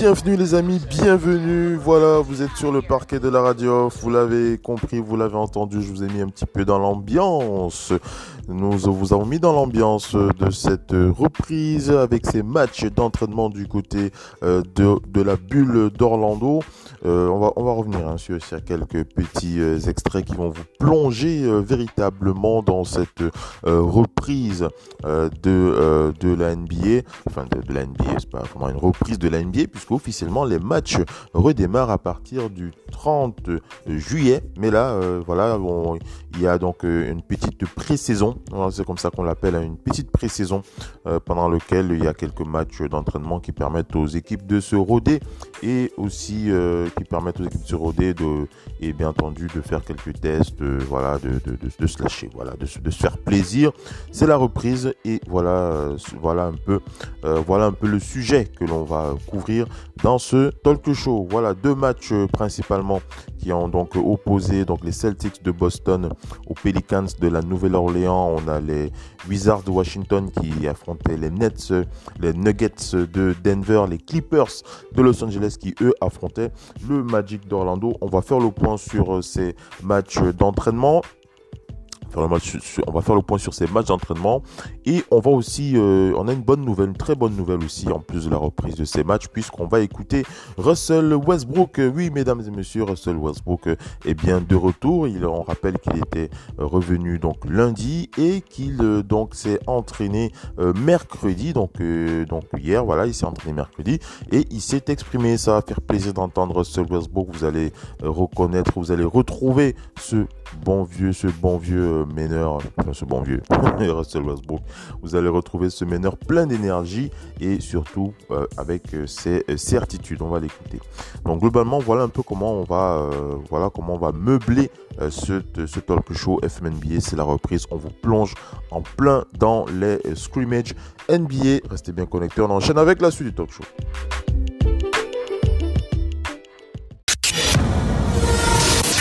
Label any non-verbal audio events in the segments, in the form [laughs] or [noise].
Bienvenue les amis, bienvenue. Voilà, vous êtes sur le parquet de la radio. Vous l'avez compris, vous l'avez entendu. Je vous ai mis un petit peu dans l'ambiance. Nous vous avons mis dans l'ambiance de cette reprise avec ces matchs d'entraînement du côté euh, de, de la bulle d'Orlando. Euh, on, va, on va revenir hein, sur, quelques petits euh, extraits qui vont vous plonger véritablement dans cette reprise de, de la NBA. Enfin, de, de la NBA, c'est pas vraiment une reprise de la NBA, puisque officiellement les matchs redémarrent à partir du 30 juillet. Mais là, voilà, il y a donc une petite pré-saison, c'est comme ça qu'on l'appelle, hein, une petite pré-saison euh, pendant lequel il y a quelques matchs d'entraînement qui permettent aux équipes de se roder et aussi euh, qui permettent aux équipes de se roder de, et bien entendu de faire quelques tests, euh, voilà, de, se lâcher, voilà, de, de se faire plaisir. C'est la reprise et voilà, voilà un peu, voilà un peu le sujet que l'on va couvrir dans ce talk show. Voilà deux matchs principalement qui ont donc opposé donc les Celtics de Boston aux Pelicans de la Nouvelle-Orléans. On a les Wizards de Washington qui affrontaient les Nets, les Nuggets de Denver, les Clippers de Los Angeles qui eux affrontaient le Magic d'Orlando. On va faire le point sur euh, ces matchs d'entraînement. On va faire le point sur ces matchs d'entraînement et on va aussi, euh, on a une bonne nouvelle, une très bonne nouvelle aussi en plus de la reprise de ces matchs puisqu'on va écouter Russell Westbrook. Euh, Oui, mesdames et messieurs, Russell Westbrook euh, est bien de retour. Il, on rappelle qu'il était revenu donc lundi et qu'il donc s'est entraîné mercredi, donc donc hier, voilà, il s'est entraîné mercredi et il s'est exprimé. Ça va faire plaisir d'entendre Russell Westbrook. Vous allez reconnaître, vous allez retrouver ce bon vieux, ce bon vieux euh, meneur, enfin ce bon vieux [laughs] Russell Westbrook. Vous allez retrouver ce meneur plein d'énergie et surtout euh, avec euh, ses certitudes. On va l'écouter. Donc globalement, voilà un peu comment on va, voilà comment on va meubler ce, ce talk show FMNBA. C'est la reprise. On vous plonge en plein dans les scrimmages NBA. Restez bien connectés. On enchaîne avec la suite du talk show.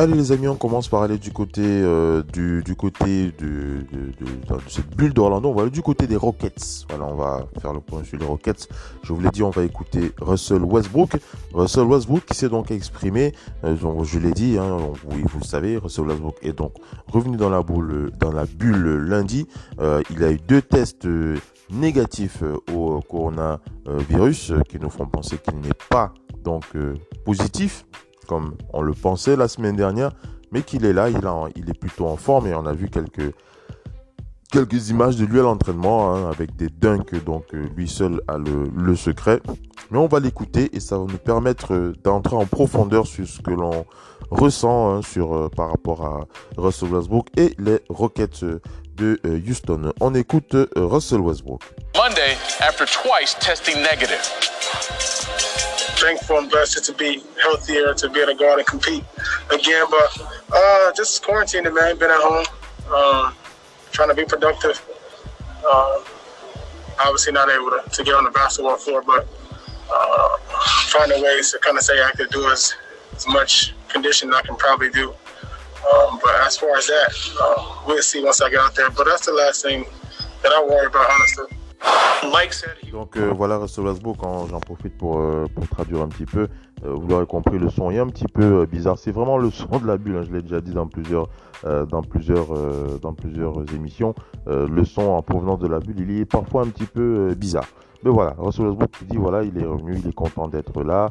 Allez les amis, on commence par aller du côté euh, du, côté de, cette bulle d'Orlando. On va aller du côté des Rockets. Voilà, on va faire le point sur les Rockets. Je vous l'ai dit, on va écouter Russell Westbrook. Russell Westbrook qui s'est donc exprimé. euh, je l'ai dit, hein, vous le savez, Russell Westbrook est donc revenu dans la bulle lundi. Euh, il a eu deux tests négatifs au coronavirus qui nous font penser qu'il n'est pas donc positif comme on le pensait la semaine dernière, mais qu'il est là, il, est plutôt en forme et on a vu quelques, quelques images de lui à l'entraînement hein, avec des dunks, donc euh, lui seul a le, le secret. Mais on va l'écouter et ça va nous permettre euh, d'entrer en profondeur sur ce que l'on ressent hein, sur, euh, par rapport à Russell Westbrook et les Rockets de Houston. On écoute Russell Westbrook. Monday after twice testing negative. Thankful and blessed to be healthier, to be able to go out and compete again. But uh, just quarantining, man. Been at home, um, trying to be productive. Uh, obviously not able to, to get on the basketball floor, but uh, finding ways to kind of say I could do as, as much conditioning I can probably do. Um, but as far as that, uh, we'll see once I get out there. But that's the last thing that I worry about, honestly. Donc euh, voilà Russell Westbrook, quand j'en profite pour, euh, traduire un petit peu, euh, vous l'aurez compris, le son est un petit peu bizarre. C'est vraiment le [laughs] son de la bulle, hein, je l'ai déjà dit dans plusieurs, dans plusieurs, dans plusieurs émissions. Le son en provenance de la bulle, il est parfois un petit peu bizarre. Mais voilà, Russell Westbrook dit voilà, il est revenu, il est content d'être là.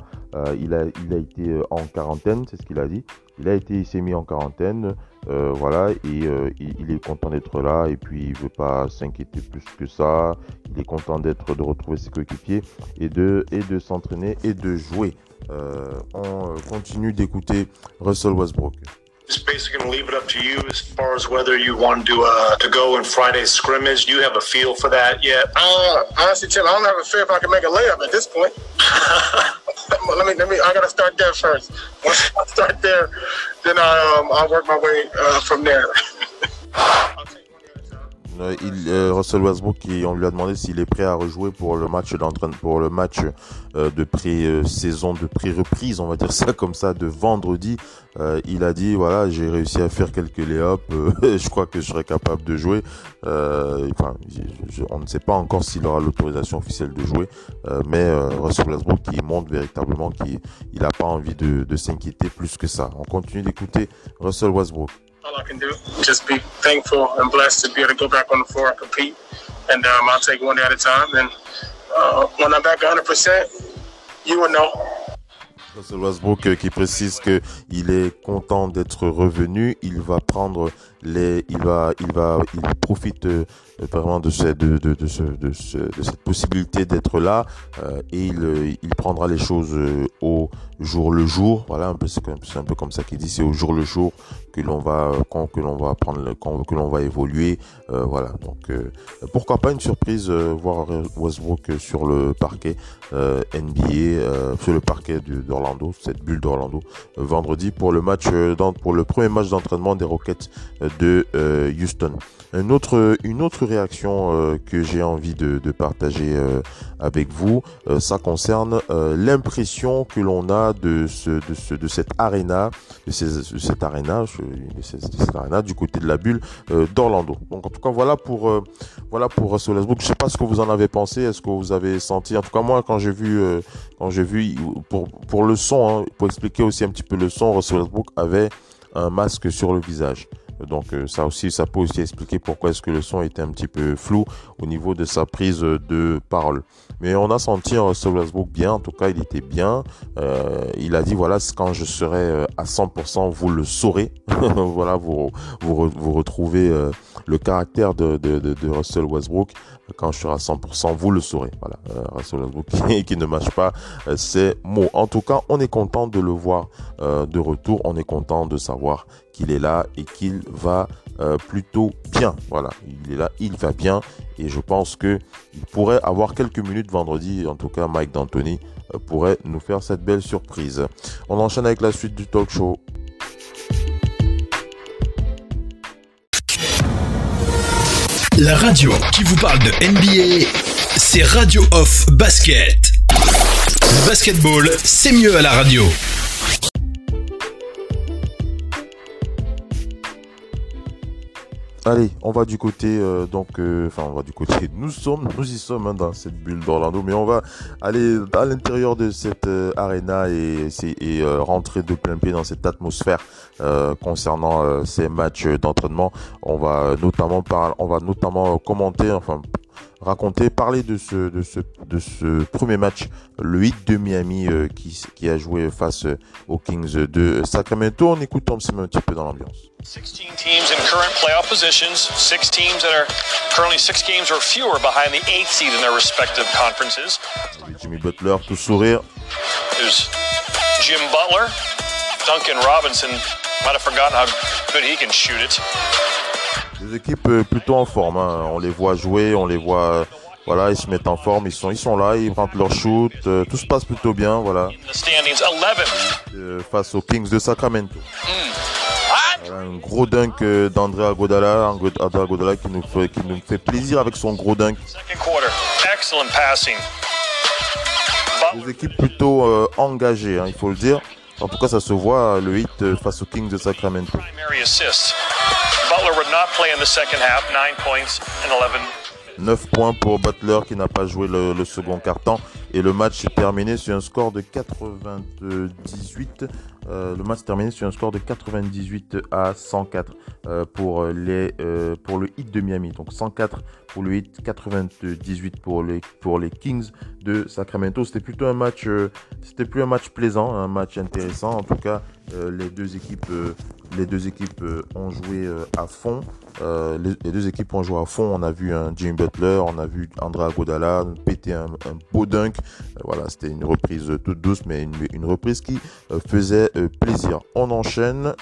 Il, a, été en quarantaine, c'est ce qu'il a dit. Il a été, il s'est mis en quarantaine, euh, voilà, et euh, il, il est content d'être là. Et puis il veut pas s'inquiéter plus que ça. Il est content d'être, de retrouver ses coéquipiers et de, et de s'entraîner et de jouer. Euh, on euh, continue d'écouter Russell Westbrook. Just basically going to leave it up to you as far as whether you want to uh, to go in Friday's scrimmage. Do you have a feel for that yet? Uh, honestly, Tim, I don't have a fear if I can make a layup at this point. [laughs] let me, let me. I gotta start there first. Once I start there, then I, um, I'll work my way uh, from there. [laughs] Euh, il, euh, Russell Westbrook, qui, on lui a demandé s'il est prêt à rejouer pour le match d'entraînement, pour le match euh, de pré-saison, de pré-reprise, on va dire ça comme ça, de vendredi. Euh, il a dit voilà, j'ai réussi à faire quelques lay-ups, [laughs] je crois que je serai capable de jouer. enfin, on ne sait pas encore s'il aura l'autorisation officielle de jouer, mais Russell Westbrook qui montre véritablement qu'il n'a pas envie de, de s'inquiéter plus que ça. On continue d'écouter Russell Westbrook. All I can do. Just be thankful and blessed to be able to go back on the floor and compete. And um, I'll take one day at a time. And uh, when I'm back 100%, you will know. Russell Westbrook euh, qui précise que il est content d'être revenu. Il va prendre les, il va, il va, il profite euh, vraiment de, ce, de, de, de, ce, de, ce, de cette possibilité d'être là euh, et il, prendra les choses au jour le jour. Voilà, c'est un peu comme ça qu'il dit, c'est au jour le jour que l'on va quand, que l'on va prendre quand, que l'on va évoluer. Voilà, donc pourquoi pas une surprise voir Westbrook sur le parquet NBA, sur le parquet cette bulle d'Orlando vendredi pour le match pour le premier match d'entraînement des Rockets de Houston. Une autre, une autre réaction euh, que j'ai envie de, partager euh, avec vous, euh, ça concerne l'impression que l'on a de ce, de ce, de cette arena, de, ces, de cette de cette, arena du côté de la bulle d'Orlando. Donc en tout cas voilà pour, voilà pour Westbrook. Je sais pas ce que vous en avez pensé, est-ce que vous avez senti, en tout cas moi quand j'ai vu, quand j'ai vu pour, pour le son, hein, pour expliquer aussi un petit peu le son, Westbrook avait un masque sur le visage. Donc euh, ça aussi, ça peut aussi expliquer pourquoi est-ce que le son était un petit peu flou au niveau de sa prise de parole. Mais on a senti Russell Westbrook bien, en tout cas il était bien. Euh, il a dit voilà, quand je serai euh, à 100%, vous le saurez. [laughs] voilà, vous, vous, vous retrouvez le caractère de, de, de, Russell Westbrook. Quand je serai à 100%, vous le saurez. Voilà, Russell Westbrook [laughs] qui, qui ne mâche pas ses mots. En tout cas, on est content de le voir de retour. On est content de savoir qu'il est là et qu'il va euh, plutôt bien. Voilà, il est là, il va bien et je pense que il pourrait avoir quelques minutes vendredi. En tout cas, Mike D'Antoni euh, pourrait nous faire cette belle surprise. On enchaîne avec la suite du talk show. La radio qui vous parle de NBA, c'est Radio Off Basket. Basketball, c'est mieux à la radio. Allez, on va du côté euh, donc, euh, enfin on va du côté. Nous sommes, nous y sommes hein, dans cette bulle d'Orlando, mais on va aller à l'intérieur de cette euh, arena et, et rentrer de plein pied dans cette atmosphère concernant ces matchs d'entraînement. On va notamment parler, on va notamment commenter, enfin raconter, parler de ce, de ce, de ce premier match, le hit de Miami qui, qui a joué face aux Kings de Sacramento. On écoute Tom un petit peu dans l'ambiance. 16 teams in current playoff positions, six teams that are currently six games or fewer behind the eighth seed in their respective conferences. Jimmy Butler, tout sourire. There's Jim Butler. Duncan Robinson might have forgotten how good he can shoot it. Des équipes euh, plutôt en forme. Hein. On les voit jouer, on les voit. Voilà, ils se mettent en forme, ils sont, ils sont là, ils rentrent leur shoot, euh, tout se passe plutôt bien, voilà. The standings 11. Euh, face aux Kings de Sacramento. Mm. Un gros dunk euh, d'André Agodala, André Agodala qui nous, fait, qui nous fait plaisir avec son gros dunk. Des équipes plutôt euh, engagées, hein, il faut le dire. En tout cas, ça se voit le hit euh, face aux Kings de Sacramento. 9 points pour Butler qui n'a pas joué le, le second quart-temps et le match est terminé sur un score de 98 euh, le match terminé sur un score de 98 à 104 euh, pour, les, euh, pour le hit de Miami. Donc 104 pour le hit, 98 pour les, pour les Kings de Sacramento. C'était plutôt un match, c'était plus un match plaisant, un match intéressant. En tout cas, les deux équipes, les deux équipes ont joué à fond. Les, deux équipes ont joué à fond. On a vu un Jimmy Butler, on a vu Andrea Godala péter un, un beau dunk. Voilà, c'était une reprise toute douce, mais une, une reprise qui faisait euh, plaisir. On enchaîne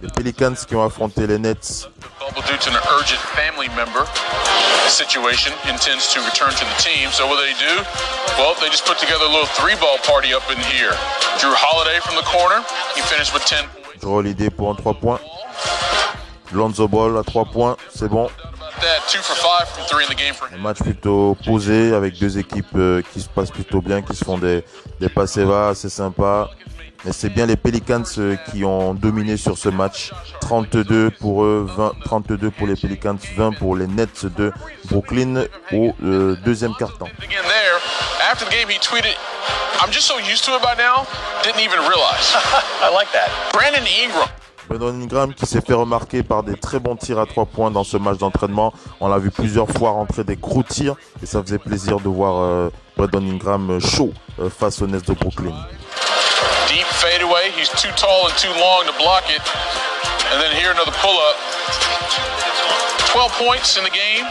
Les Pelicans qui ont affronté les Nets. bubble due to an urgent family member situation intends to return to the team. So what do they do? Well, they just put together a little three-ball party up in here. Drew Holiday from the corner. He finished with 10 points. Drew Holiday pour un 3 points. Lonzo Ball à 3 points, c'est bon. Un match plutôt posé avec deux équipes euh, qui se passent plutôt bien, qui se font des, des passes va assez sympas. Mais c'est bien les Pelicans euh, qui ont dominé sur ce match. 32 pour eux, 20, 32 pour les Pelicans, 20 pour les Nets de Brooklyn au euh, deuxième quart-temps. [laughs] Brandon Ingram. Qui s'est fait remarquer par des très bons tirs à trois points dans ce match d'entraînement. On l'a vu plusieurs fois rentrer des gros tirs et ça faisait plaisir de voir euh, Brandon Ingram chaud euh, face aux Nets de Brooklyn. Deep fadeaway. He's too long pull up. 12 points in the game.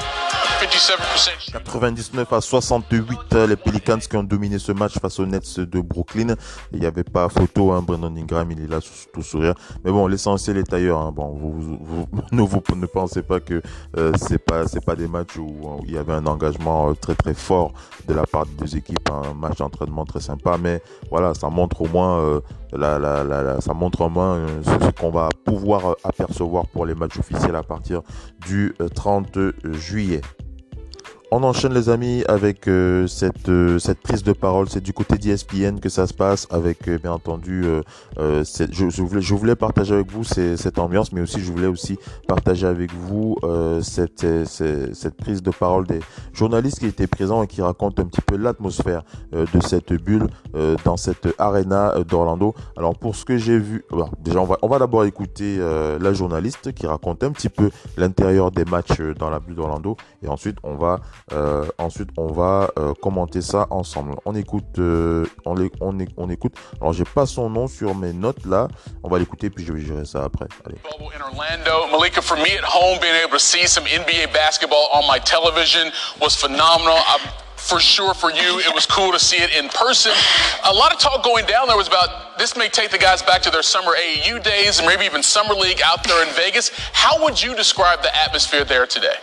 57% 99 à 68, euh, les Pelicans qui ont dominé ce match face aux Nets de Brooklyn. Il n'y avait pas photo, hein, Brandon Ingram, il est là tout sourire. Mais bon, l'essentiel est ailleurs. Hein. Bon, vous, vous, [laughs] ne, vous, ne pensez pas que euh, c'est pas c'est pas des matchs où, il y avait un engagement euh, très très fort de la part des deux équipes, hein. un match d'entraînement très sympa. Mais voilà, ça montre au moins euh, la, la, ça montre au moins ce, qu'on va pouvoir apercevoir pour les matchs officiels à partir du euh, 30 juillet. On enchaîne les amis avec euh, cette euh, cette prise de parole. C'est du côté d'ESPN que ça se passe avec euh, bien entendu. cette- je, voulais partager avec vous cette ambiance, mais aussi je voulais aussi partager avec vous cette, cette prise de parole des journalistes qui étaient présents et qui racontent un petit peu l'atmosphère de cette bulle dans cette arena d'Orlando. Alors pour ce que j'ai vu, déjà on va on va d'abord écouter la journaliste qui raconte un petit peu l'intérieur des matchs dans la bulle d'Orlando et ensuite on va euh, ensuite, on va euh, commenter ça ensemble. On écoute, euh, on, on, écoute. Alors, j'ai pas son nom sur mes notes là. On va l'écouter puis je vais gérer ça après. Allez. NBA cool. A lot of talk going down there was about this may take the guys back to their summer AAU days and maybe even summer league out there in Vegas. How would you describe the atmosphere there today?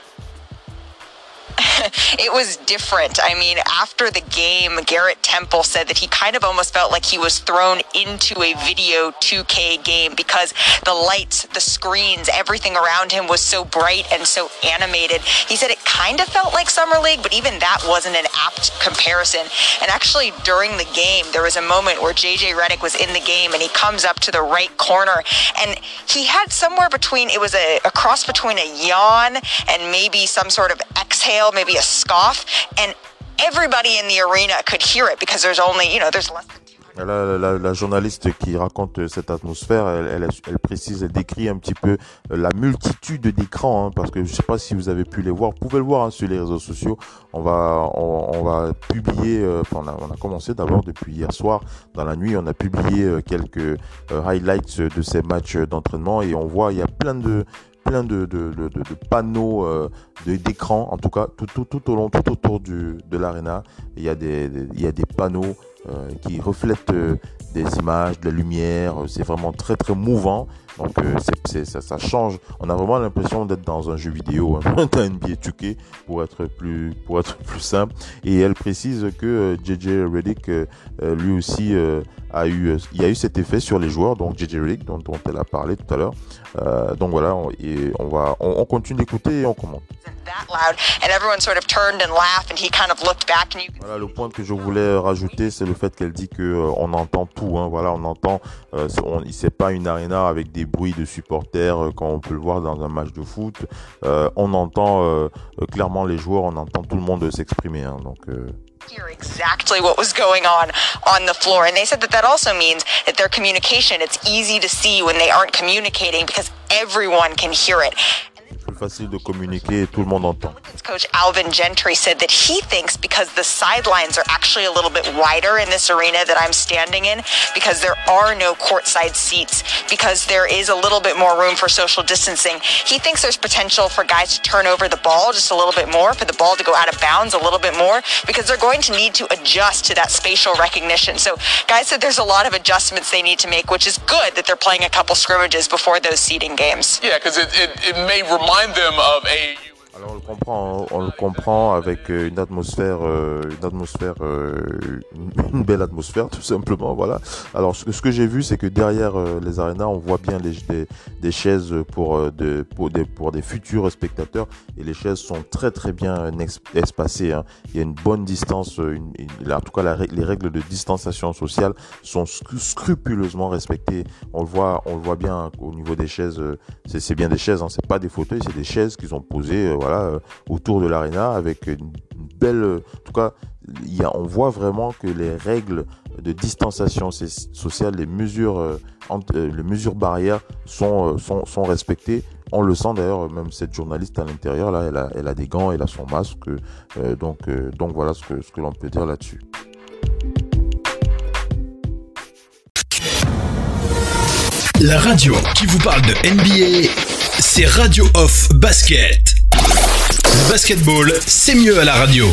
[laughs] it was different. I mean, after the game, Garrett Temple said that he kind of almost felt like he was thrown into a video 2K game because the lights, the screens, everything around him was so bright and so animated. He said it kind of felt like Summer League, but even that wasn't an apt comparison. And actually, during the game, there was a moment where JJ Redick was in the game and he comes up to the right corner and he had somewhere between, it was a, a cross between a yawn and maybe some sort of exhale, maybe a scoff. And everybody in the arena could hear it because there's only, you know, there's La, journaliste qui raconte cette atmosphère, elle, précise, elle décrit un petit peu la multitude d'écrans, hein, parce que je sais pas si vous avez pu les voir. Vous pouvez le voir hein, sur les réseaux sociaux. On va, on, va publier. euh, on, a, commencé d'abord depuis hier soir, dans la nuit, on a publié euh, quelques euh, highlights de ces matchs d'entraînement et on voit il y a plein de plein de, de, de, de- panneaux euh, d'écran, en tout cas tout, tout, tout au long, tout autour du, de l'arena. Il y a des, il y des panneaux euh, qui reflètent euh, des images, de la lumière. C'est vraiment très très mouvant. Donc euh, ça, ça change. On a vraiment l'impression d'être dans un jeu vidéo, hein, d'un NBA 2K pour être plus pour être [laughs] plus simple. Et elle précise que euh, JJ Redick euh, euh, lui aussi euh, a eu euh, il y a eu cet effet sur les joueurs. Donc JJ Redick dont, dont elle a parlé tout à l'heure. Euh, donc voilà, on, et on va on, on continue d'écouter et on commente. Voilà, le point que je voulais rajouter, c'est le fait qu'elle dit que euh, on entend tout. Hein, voilà, on entend. Euh, c'est pas une arena avec des bruits de supporters euh, comme on peut le voir dans un match de foot. Euh, on entend euh, clairement les joueurs, on entend tout le monde s'exprimer. Hein, donc hear exactly what was going on the floor. And they said that also means that their communication, it's easy to see when they aren't communicating because everyone can hear it. Le facile de communiquer et tout le monde entend. Coach Alvin Gentry said that he thinks because the sidelines are actually a little bit wider in this arena that I'm standing in, because there are no courtside seats, because there is a little bit more room for social distancing, he thinks there's potential for guys to turn over the ball just a little bit more, for the ball to go out of bounds a little bit more, because they're going to need to adjust to that spatial recognition. So guys said there's a lot of adjustments they need to make, which is good that they're playing a couple scrimmages before those seeding games. Yeah, because it, it, it may remind them of AAU. Alors on le comprend, on le comprend avec euh, une atmosphère, euh, une atmosphère, euh, [laughs] une belle atmosphère tout simplement. Voilà. Alors ce que, ce que j'ai vu, c'est que derrière les arénas, on voit bien les, des, des chaises pour, de, pour, des, pour des futurs spectateurs et les chaises sont très très bien espacées. Hein. Il y a une bonne distance, une, en tout cas les règles de distanciation sociale sont scrupuleusement respectées. On le voit, on le voit bien au niveau des chaises. C'est bien des chaises, hein. c'est pas des fauteuils, c'est des chaises qu'ils ont posées voilà, euh, autour de l'arena avec une belle. Euh, en tout cas, on voit vraiment que les règles de distanciation sociale, les mesures, euh, mesures barrières sont, sont, respectées. On le sent d'ailleurs, même cette journaliste à l'intérieur, là, elle a, des gants, elle a son masque. donc, voilà ce que, l'on peut dire là-dessus. La radio qui vous parle de NBA, c'est Radio Off Basket. Basketball, c'est mieux à la radio.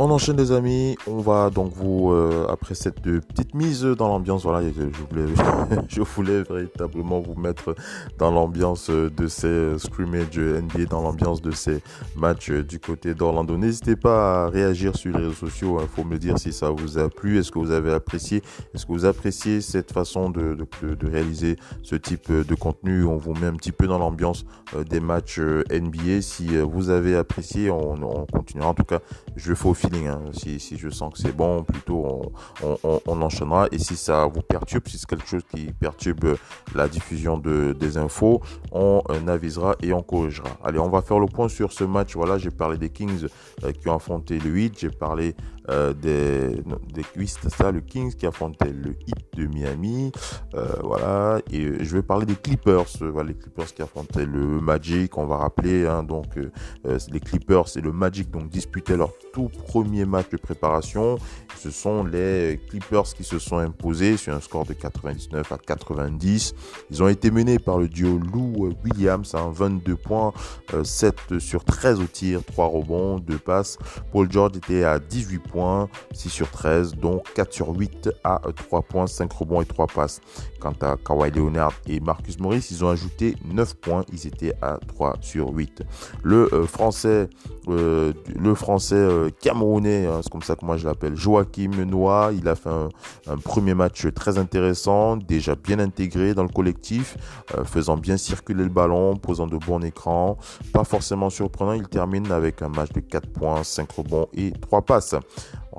On enchaîne les amis, on va donc vous, euh, après cette petite mise dans l'ambiance, voilà, je voulais, [laughs] je voulais véritablement vous mettre dans l'ambiance de ces scrimmages NBA, dans l'ambiance de ces matchs du côté d'Orlando. N'hésitez pas à réagir sur les réseaux sociaux, il hein. faut me dire si ça vous a plu, est-ce que vous avez apprécié, est-ce que vous appréciez cette façon de, de, réaliser ce type de contenu, on vous met un petit peu dans l'ambiance euh, des matchs euh, NBA. Si vous avez apprécié, on, on continuera, en tout cas, je fais Hein. Si, je sens que c'est bon, plutôt on, enchaînera. Et si ça vous perturbe, si c'est quelque chose qui perturbe la diffusion de, des infos, on euh, avisera et on corrigera. Allez, on va faire le point sur ce match. Voilà, j'ai parlé des Kings euh, qui ont affronté le 8. J'ai parlé euh, des, des ça, le Kings qui affrontait le Heat de Miami. Voilà, et je vais parler des Clippers. voilà, les Clippers qui affrontaient le Magic. On va rappeler, hein, donc les Clippers et le Magic donc disputaient leur premier match de préparation. Ce sont les Clippers qui se sont imposés sur un score de 99 à 90. Ils ont été menés par le duo Lou Williams, hein, 22 points, 7 sur 13 au tir, 3 rebonds, 2 passes. Paul George était à 18 points, 6 sur 13, donc 4 sur 8 à 3 points, 5 rebonds et 3 passes. Quant à Kawhi Leonard et Marcus Morris, ils ont ajouté 9 points, ils étaient à 3 sur 8. Le euh, français, euh, le français euh, camerounais, hein, c'est comme ça que moi je l'appelle, Joachim Noah, il a fait un, premier match très intéressant, déjà bien intégré dans le collectif, faisant bien circuler le ballon, posant de bons écrans, pas forcément surprenant, il termine avec un match de 4 points, 5 rebonds et 3 passes.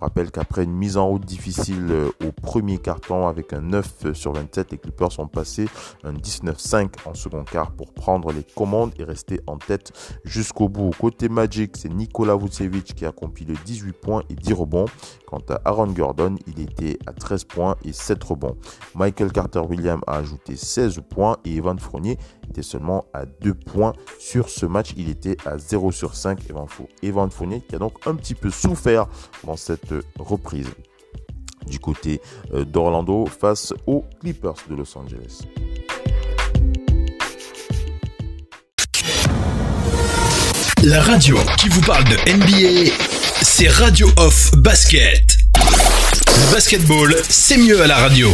On rappelle qu'après une mise en route difficile euh, au premier carton avec un 9 sur 27, les Clippers sont passés un 19-5 en second quart pour prendre les commandes et rester en tête jusqu'au bout. Côté Magic, c'est Nikola Vucevic qui a accompli le 18 points et 10 rebonds. Quant à Aaron Gordon, il était à 13 points et 7 rebonds. Michael Carter-Williams a ajouté 16 points et Evan Fournier était seulement à 2 points sur ce match. Il était à 0 sur 5. Evan Fournier qui a donc un petit peu souffert dans cette reprise du côté euh, d'Orlando face aux Clippers de Los Angeles. La radio qui vous parle de NBA, c'est Radio Off Basket. Basketball, c'est mieux à la radio.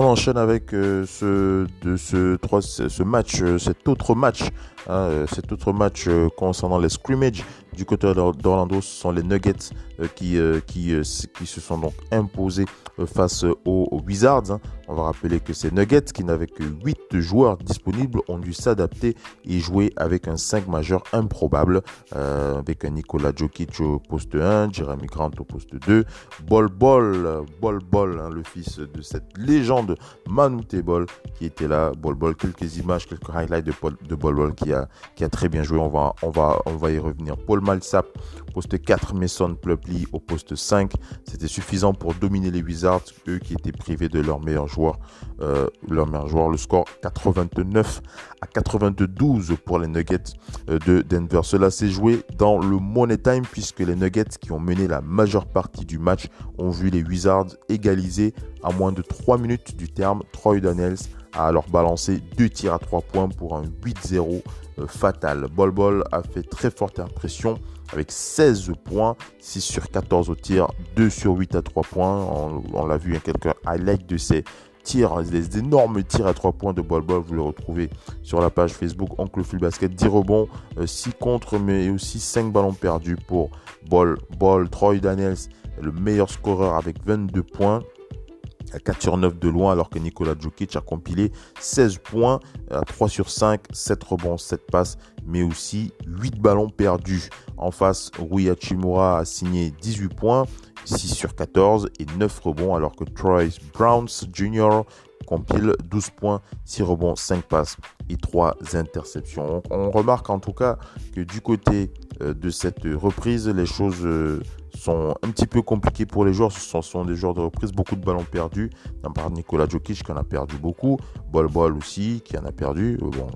On enchaîne avec euh, ce, ce match, euh, cet autre match, hein, euh, cet autre match concernant les scrimmages du côté d'Orlando. Ce sont les Nuggets qui, qui, qui se sont donc imposés face aux, Wizards. Hein. On va rappeler que ces Nuggets, qui n'avaient que 8 joueurs disponibles, ont dû s'adapter et jouer avec un 5 majeur improbable, euh, avec un Nikola Jokic au poste 1, Jeremy Grant au poste 2, Bol Bol, Bol Bol, hein, le fils de cette légende Manute Bol, qui était là, Bol Bol, quelques images, quelques highlights de, de Bol Bol qui qui a, très bien joué. On va, on va, on va y revenir. Paul Malsap, poste 4, Mason Plumlee au poste 5. C'était suffisant pour dominer les Wizards, eux qui étaient privés de leur meilleur joueur. Euh, leur meilleur joueur, le score 89 à 92 pour les Nuggets euh, de Denver. Cela s'est joué dans le Money Time puisque les Nuggets qui ont mené la majeure partie du match ont vu les Wizards égaliser à moins de 3 minutes du terme. Troy Daniels a alors balancé deux tirs à 3 points pour un 8-0 euh, fatal. Bol Bol a fait très forte impression avec 16 points, 6 sur 14 au tir, 2 sur 8 à 3 points. On, l'a vu, il y a de ces tirs, des énormes tirs à 3 points de Bol Bol. Vous le retrouvez sur la page Facebook Oncle Phil Basket. 10 rebonds, 6 euh, contre, mais aussi 5 ballons perdus pour Bol. Bol, Troy Daniels, le meilleur scoreur avec 22 points à 4 sur 9 de loin alors que Nikola Djokic a compilé 16 points à 3 sur 5, 7 rebonds, 7 passes, mais aussi 8 ballons perdus. En face, Rui Hachimura a signé 18 points, 6 sur 14 et 9 rebonds alors que Troy Browns Jr. compile 12 points, 6 rebonds, 5 passes et 3 interceptions. On remarque en tout cas que du côté euh, de cette reprise, les choses euh, sont un petit peu compliqués pour les joueurs. Ce sont, des joueurs de reprise, beaucoup de ballons perdus. D'un part Nicolas Jokic qui en a perdu beaucoup, Bol Bol aussi qui en a perdu. Euh, bon,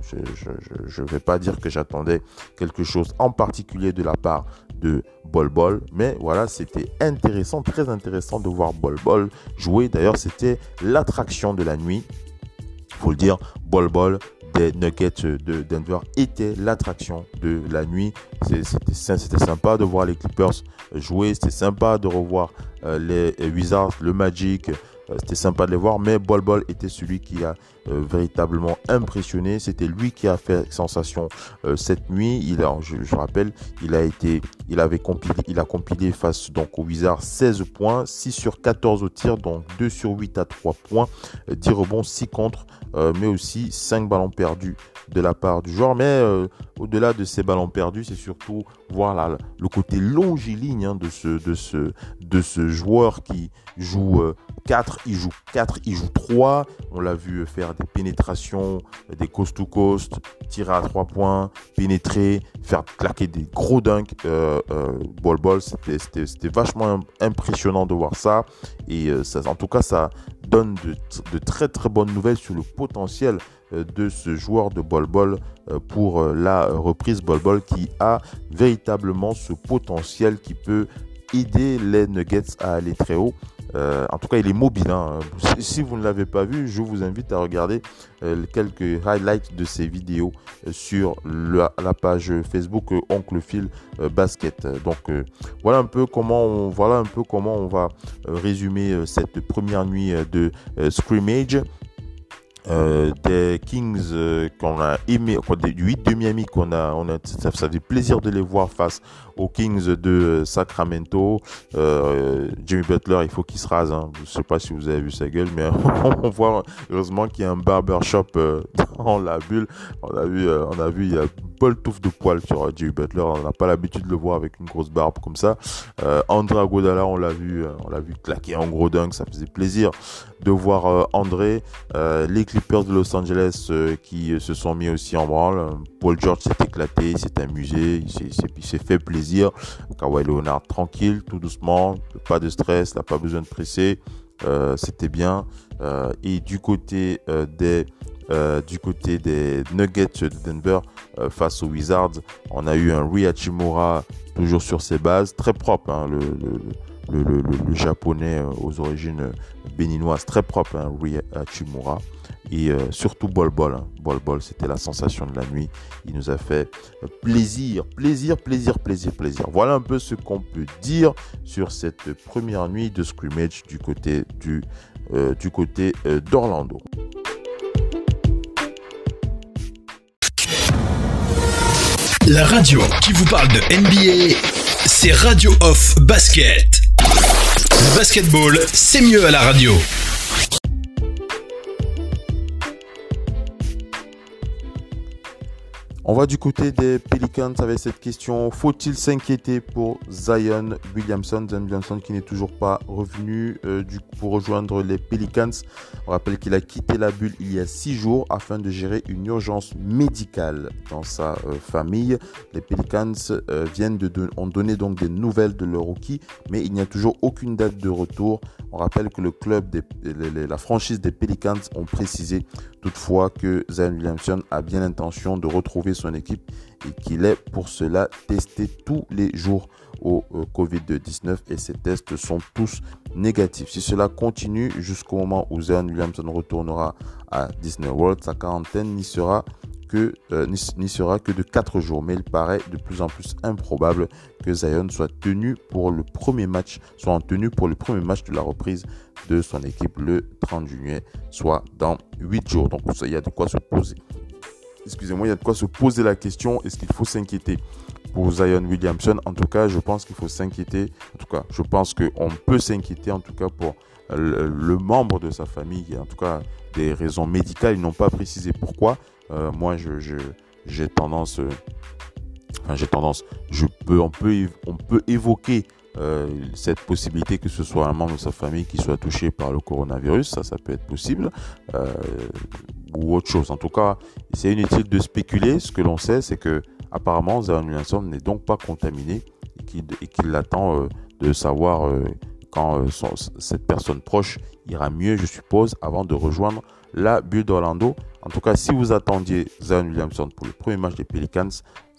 je ne vais pas dire que j'attendais quelque chose en particulier de la part de Bol Bol, mais voilà, c'était intéressant, très intéressant de voir Bol Bol jouer. D'ailleurs, c'était l'attraction de la nuit. Faut le dire, Bol Bol des Nuggets de Denver était l'attraction de la nuit. C'était sympa de voir les Clippers jouer, c'était sympa de revoir euh, les Wizards, le Magic, c'était sympa de les voir, mais Bol Bol était celui qui a euh, véritablement impressionné. C'était lui qui a fait sensation euh, cette nuit. Il a, je, rappelle, il a été, il avait compilé, il a compilé face donc au Wizard 16 points, 6 sur 14 au tir, donc 2 sur 8 à 3 points, 10 rebonds, 6 contre, mais aussi 5 ballons perdus de la part du joueur. Mais au-delà de ces ballons perdus, c'est surtout voir le côté longiligne hein, de, ce, de, ce, de ce joueur qui joue 4, il joue 4, il joue 3. On l'a vu faire des pénétrations, des coast-to-coast, tirer à 3 points, pénétrer, faire claquer des gros dunks. Euh, euh, ball ball, c'était vachement impressionnant de voir ça. Et euh, ça, en tout cas, ça donne de, très très bonnes nouvelles sur le potentiel euh, de ce joueur de ball ball pour la reprise ball ball qui a véritablement ce potentiel qui peut aider les Nuggets à aller très haut. Euh, en tout cas, il est mobile. Hein. Si vous ne l'avez pas vu, je vous invite à regarder euh, quelques highlights de ces vidéos euh, sur la, page Facebook Oncle Phil Basket. Donc voilà un peu comment voilà un peu comment on va résumer cette première nuit de scrimmage. Des Kings qu'on a aimé, des 8 de Miami qu'on a, on a ça, fait plaisir de les voir face aux Kings de Sacramento. Euh, Jimmy Butler, il faut qu'il se rase. Hein. Je ne sais pas si vous avez vu sa gueule, mais [laughs] on voit heureusement qu'il y a un barbershop euh, [laughs] dans la bulle. On a vu, euh, on a vu, il y a une bonne touffe de poils sur Jimmy Butler. On n'a pas l'habitude de le voir avec une grosse barbe comme ça. André Godala, on l'a vu, on l'a vu claquer en gros dunk. Ça faisait plaisir de voir André. les Clippers de Los Angeles qui se sont mis aussi en branle. Paul George s'est éclaté, s'est amusé, il s'est fait plaisir plaisir. Kawhi Leonard tranquille, tout doucement, pas de stress, n'a pas besoin de presser. Euh, c'était bien. Euh, et du côté euh, des du côté des Nuggets de Denver face aux Wizards, on a eu un Rui Hachimura toujours sur ses bases, très propre, hein, le, japonais aux origines béninoises, très propre, hein, Rui Hachimura et euh, surtout Bol Bol. Hein. Bol Bol, c'était la sensation de la nuit. Il nous a fait plaisir, plaisir, plaisir, plaisir, plaisir. Voilà un peu ce qu'on peut dire sur cette première nuit de scrimmage du côté euh, euh, d'Orlando. La radio qui vous parle de NBA, c'est Radio Off Basket. Basketball, c'est mieux à la radio. On va du côté des Pelicans avec cette question. Faut-il s'inquiéter pour Zion Williamson? Zion Williamson qui n'est toujours pas revenu euh, pour rejoindre les Pelicans. On rappelle qu'il a quitté la bulle il y a six jours afin de gérer une urgence médicale dans sa euh, famille. Les Pelicans euh, viennent de, ont donné donc des nouvelles de leur rookie, mais il n'y a toujours aucune date de retour. On rappelle que le club, des, la franchise des Pelicans ont précisé toutefois que Zion Williamson a bien l'intention de retrouver son équipe et qu'il est pour cela testé tous les jours au euh, Covid-19 et ces tests sont tous négatifs. Si cela continue jusqu'au moment où Zion Williamson retournera à Disney World, sa quarantaine n'y sera que euh, n'y sera que de 4 jours, mais il paraît de plus en plus improbable que Zion soit tenu pour le premier match, soit en tenue pour le premier match de la reprise de son équipe le 30 juillet, soit dans 8 jours. Donc il y a de quoi se poser. Excusez-moi, il y a de quoi se poser la question est-ce qu'il faut s'inquiéter pour Zion Williamson? En tout cas, je pense qu'il faut s'inquiéter. En tout cas, je pense qu'on peut s'inquiéter en tout cas pour le, le membre de sa famille, en tout cas des raisons médicales. Ils n'ont pas précisé pourquoi. Euh, moi, j'ai tendance, euh, enfin, j'ai tendance, je peux, on peut, on peut évoquer euh, cette possibilité que ce soit un membre de sa famille qui soit touché par le coronavirus, ça, ça peut être possible, ou autre chose. En tout cas, c'est inutile de spéculer. Ce que l'on sait, c'est que apparemment, Zion Williamson n'est donc pas contaminé et qu'il attend de savoir quand cette personne proche ira mieux, je suppose, avant de rejoindre la bulle d'Orlando. En tout cas, si vous attendiez Zion Williamson pour le premier match des Pelicans,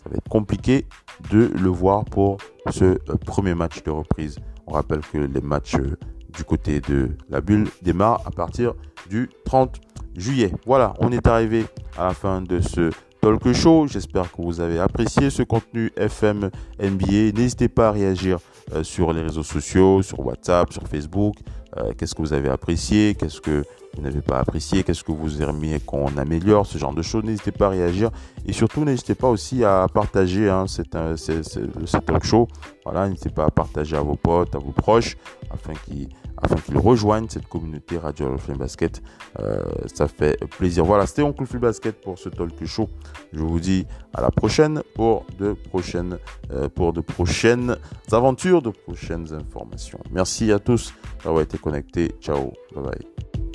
ça va être compliqué de le voir pour ce euh, premier match de reprise. On rappelle que les matchs euh, du côté de la bulle démarrent à partir du 30 juillet. Voilà, on est arrivé à la fin de ce talk show. J'espère que vous avez apprécié ce contenu FM NBA. N'hésitez pas à réagir euh, sur les réseaux sociaux, sur WhatsApp, sur Facebook. Qu'est-ce que vous avez apprécié? Qu'est-ce que vous n'avez pas apprécié, qu'est-ce que vous aimeriez qu'on améliore, ce genre de choses. N'hésitez pas à réagir et surtout n'hésitez pas aussi à partager hein, cette, talk show. Voilà, n'hésitez pas à partager à vos potes, à vos proches, afin qu'ils afin qu'ils rejoignent cette communauté Radio Flame Basket. Euh, ça fait plaisir. Voilà, c'était Oncle Flame Basket pour ce talk show. Je vous dis à la prochaine pour de prochaines, euh, pour de prochaines aventures, de prochaines informations. Merci à tous d'avoir été connectés. Ciao, bye bye.